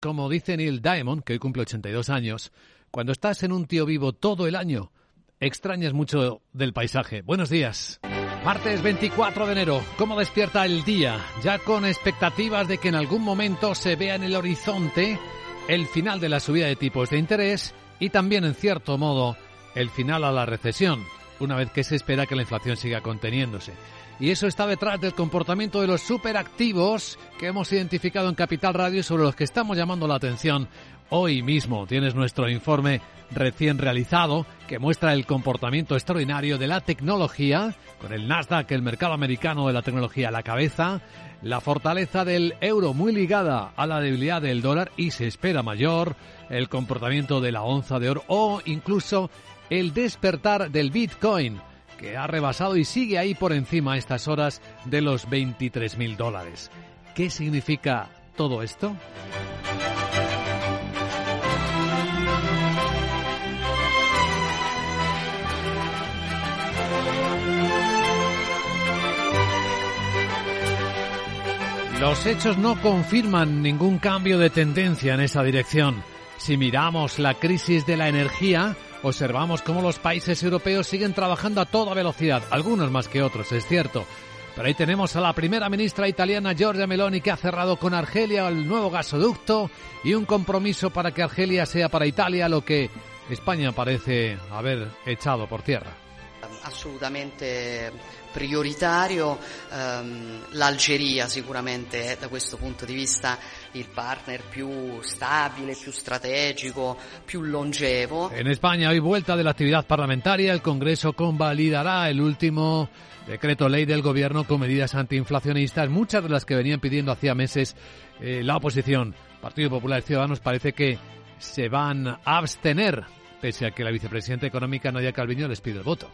Como dice Neil Diamond, que hoy cumple 82 años, cuando estás en un tío vivo todo el año, extrañas mucho del paisaje. Buenos días. Martes 24 de enero, ¿cómo despierta el día? Ya con expectativas de que en algún momento se vea en el horizonte el final de la subida de tipos de interés y también, en cierto modo, el final a la recesión, una vez que se espera que la inflación siga conteniéndose. Y eso está detrás del comportamiento de los superactivos que hemos identificado en Capital Radio sobre los que estamos llamando la atención hoy mismo. Tienes nuestro informe recién realizado que muestra el comportamiento extraordinario de la tecnología, con el Nasdaq, el mercado americano de la tecnología a la cabeza, la fortaleza del euro muy ligada a la debilidad del dólar y se espera mayor, el comportamiento de la onza de oro o incluso el despertar del Bitcoin que ha rebasado y sigue ahí por encima estas horas de los 23 mil dólares. ¿Qué significa todo esto? Los hechos no confirman ningún cambio de tendencia en esa dirección. Si miramos la crisis de la energía, observamos cómo los países europeos siguen trabajando a toda velocidad, algunos más que otros, es cierto. Pero ahí tenemos a la primera ministra italiana Giorgia Meloni que ha cerrado con Argelia el nuevo gasoducto y un compromiso para que Argelia sea para Italia lo que España parece haber echado por tierra. Absolutamente prioritario. Um, L'Algeria sicuramente è da punto di vista il partner più stabile, più strategico, più longevo. En España, hoy vuelta de la actividad parlamentaria, el Congreso convalidará el último decreto ley del gobierno con medidas antiinflacionistas, muchas de las que venían pidiendo hacía meses eh, la oposición. Partido Popular y Ciudadanos parece que se van a abstener, pese a que la vicepresidenta económica Nadia Calviño les pide el voto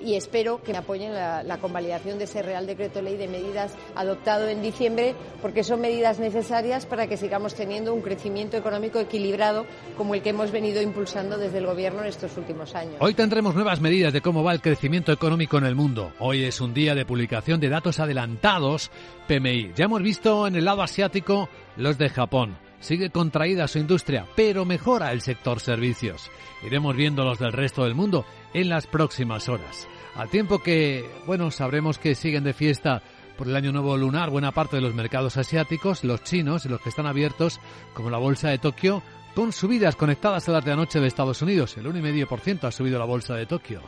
y espero que me apoyen la, la, convalidación de ese Real Decreto Ley de medidas adoptado en diciembre, porque son medidas necesarias para que sigamos teniendo un crecimiento económico equilibrado como el que hemos venido impulsando desde el Gobierno en estos últimos años. Hoy tendremos nuevas medidas de cómo va el crecimiento económico en el mundo. Hoy es un día de publicación de datos adelantados PMI. Ya hemos visto en el lado asiático los de Japón. Sigue contraída su industria, pero mejora el sector servicios. Iremos viendo los del resto del mundo en las próximas horas. Al tiempo que, bueno, sabremos que siguen de fiesta por el año nuevo lunar buena parte de los mercados asiáticos, los chinos los que están abiertos, como la bolsa de Tokio, con subidas conectadas a las de anoche de Estados Unidos. El 1,5% ha subido la bolsa de Tokio.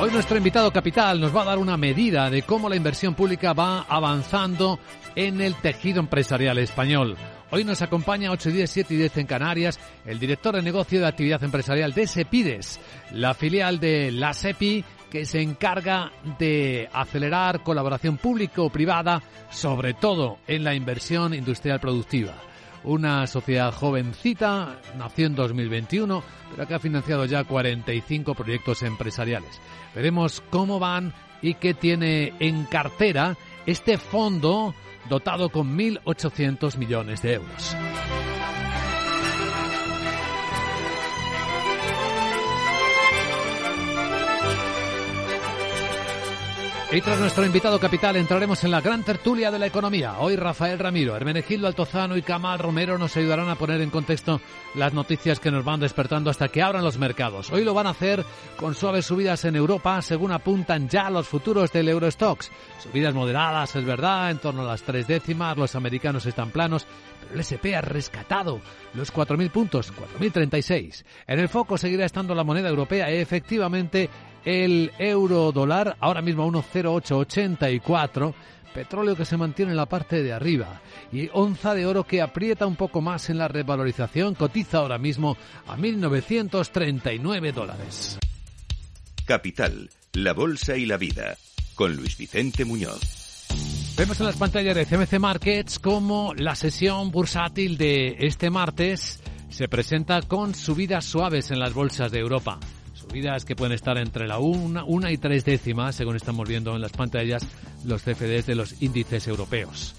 Hoy nuestro invitado capital nos va a dar una medida de cómo la inversión pública va avanzando en el tejido empresarial español. Hoy nos acompaña 8 y 10, 7 y 10 en Canarias el director de negocio de actividad empresarial de Sepides, la filial de la SEPI que se encarga de acelerar colaboración público-privada, sobre todo en la inversión industrial productiva una sociedad jovencita, nació en 2021, pero que ha financiado ya 45 proyectos empresariales. Veremos cómo van y qué tiene en cartera este fondo dotado con 1.800 millones de euros. Y tras nuestro invitado capital entraremos en la gran tertulia de la economía. Hoy Rafael Ramiro, Hermenegildo Altozano y Camal Romero nos ayudarán a poner en contexto las noticias que nos van despertando hasta que abran los mercados. Hoy lo van a hacer con suaves subidas en Europa, según apuntan ya los futuros del Eurostox. Subidas moderadas, es verdad, en torno a las tres décimas, los americanos están planos, pero el SP ha rescatado los 4.000 puntos, 4.036. En el foco seguirá estando la moneda europea y efectivamente el euro dólar, ahora mismo a 1,0884. Petróleo que se mantiene en la parte de arriba y onza de oro que aprieta un poco más en la revalorización, cotiza ahora mismo a 1.939 dólares. Capital, la Bolsa y la Vida, con Luis Vicente Muñoz. Vemos en las pantallas de CMC Markets cómo la sesión bursátil de este martes se presenta con subidas suaves en las bolsas de Europa. Que pueden estar entre la una, una y tres décimas, según estamos viendo en las pantallas, los CFDs de los índices europeos.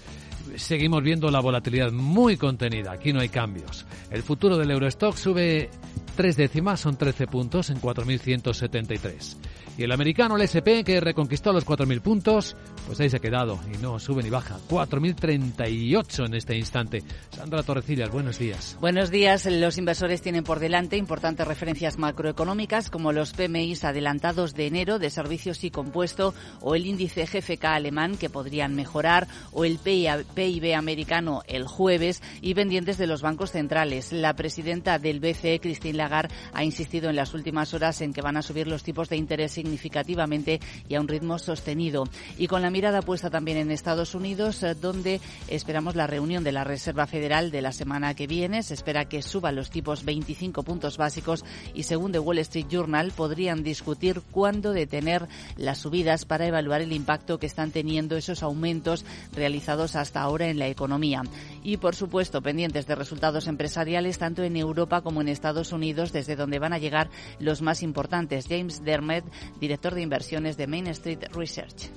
Seguimos viendo la volatilidad muy contenida, aquí no hay cambios. El futuro del Eurostock sube tres décimas, son 13 puntos en 4.173. Y el americano, el SP, que reconquistó los 4.000 puntos, pues ahí se ha quedado y no sube ni baja. 4.038 en este instante. Sandra Torrecillas, buenos días. Buenos días. Los inversores tienen por delante importantes referencias macroeconómicas como los PMIs adelantados de enero de servicios y compuesto o el índice GFK alemán que podrían mejorar o el PIB americano el jueves y pendientes de los bancos centrales. La presidenta del BCE, Christine Lagarde, ha insistido en las últimas horas en que van a subir los tipos de interés significativamente y a un ritmo sostenido. Y con la mirada puesta también en Estados Unidos, eh, donde esperamos la reunión de la Reserva Federal de la semana que viene. Se espera que suban los tipos 25 puntos básicos y según The Wall Street Journal podrían discutir cuándo detener las subidas para evaluar el impacto que están teniendo esos aumentos realizados hasta ahora en la economía. Y por supuesto, pendientes de resultados empresariales tanto en Europa como en Estados Unidos, desde donde van a llegar los más importantes. James Dermot, director de inversiones de Main Street Research.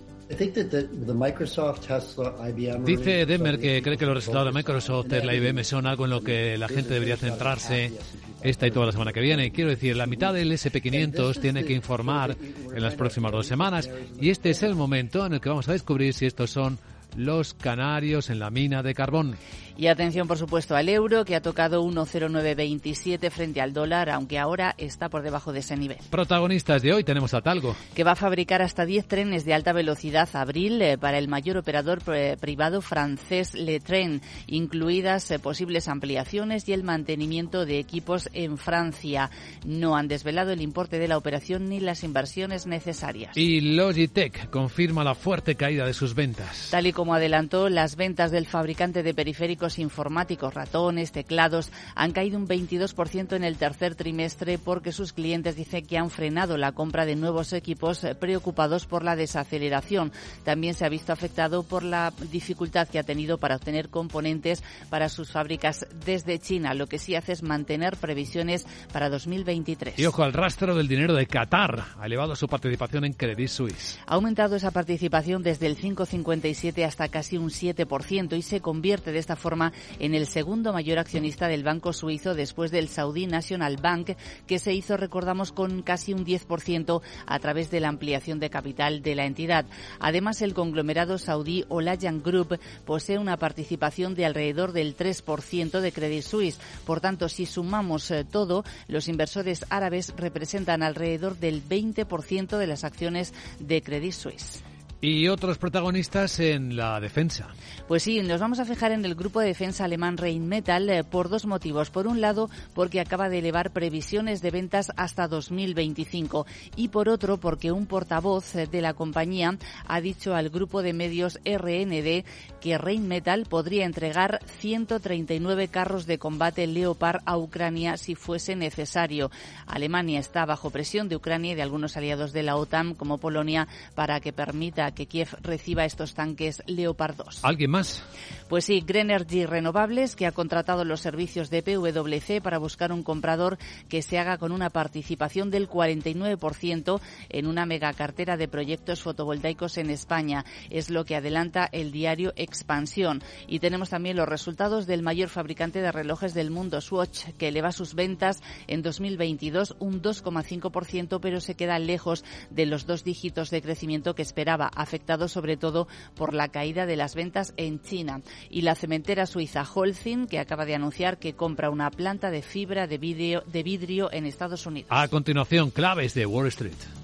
Dice Demer que cree que los resultados de Microsoft, Tesla y IBM son algo en lo que la gente debería centrarse esta y toda la semana que viene. Quiero decir, la mitad del SP500 tiene que informar en las próximas dos semanas y este es el momento en el que vamos a descubrir si estos son los canarios en la mina de carbón. Y atención, por supuesto, al euro, que ha tocado 1,0927 frente al dólar, aunque ahora está por debajo de ese nivel. Protagonistas de hoy tenemos a Talgo. Que va a fabricar hasta 10 trenes de alta velocidad abril eh, para el mayor operador eh, privado francés Le Tren, incluidas eh, posibles ampliaciones y el mantenimiento de equipos en Francia. No han desvelado el importe de la operación ni las inversiones necesarias. Y Logitech confirma la fuerte caída de sus ventas. Tal y como adelantó, las ventas del fabricante de periféricos informáticos, ratones, teclados, han caído un 22% en el tercer trimestre porque sus clientes dicen que han frenado la compra de nuevos equipos eh, preocupados por la desaceleración. También se ha visto afectado por la dificultad que ha tenido para obtener componentes para sus fábricas desde China. Lo que sí hace es mantener previsiones para 2023. Y ojo al rastro del dinero de Qatar. Ha elevado su participación en Credit Suisse. Ha aumentado esa participación desde el 5,57 hasta casi un 7% y se convierte de esta forma en el segundo mayor accionista del banco suizo después del Saudi National Bank, que se hizo, recordamos, con casi un 10% a través de la ampliación de capital de la entidad. Además, el conglomerado saudí Olayan Group posee una participación de alrededor del 3% de Credit Suisse. Por tanto, si sumamos eh, todo, los inversores árabes representan alrededor del 20% de las acciones de Credit Suisse. Y otros protagonistas en la defensa. Pues sí, nos vamos a fijar en el grupo de defensa alemán Rheinmetall eh, por dos motivos. Por un lado, porque acaba de elevar previsiones de ventas hasta 2025 y por otro, porque un portavoz eh, de la compañía ha dicho al grupo de medios RND que Rheinmetall podría entregar 139 carros de combate Leopard a Ucrania si fuese necesario. Alemania está bajo presión de Ucrania y de algunos aliados de la OTAN como Polonia para que permita que Kiev reciba estos tanques Leopard 2. ¿Alguien más? Pues sí, Grenergy Renovables, que ha contratado los servicios de PwC para buscar un comprador que se haga con una participación del 49% en una mega cartera de proyectos fotovoltaicos en España. Es lo que adelanta el diario Expansión. Y tenemos también los resultados del mayor fabricante de relojes del mundo, Swatch, que eleva sus ventas en 2022 un 2,5%, pero se queda lejos de los dos dígitos de crecimiento que esperaba afectado sobre todo por la caída de las ventas en China. Y la cementera suiza Holcim, que acaba de anunciar que compra una planta de fibra de vidrio, de vidrio en Estados Unidos. A continuación, claves de Wall Street.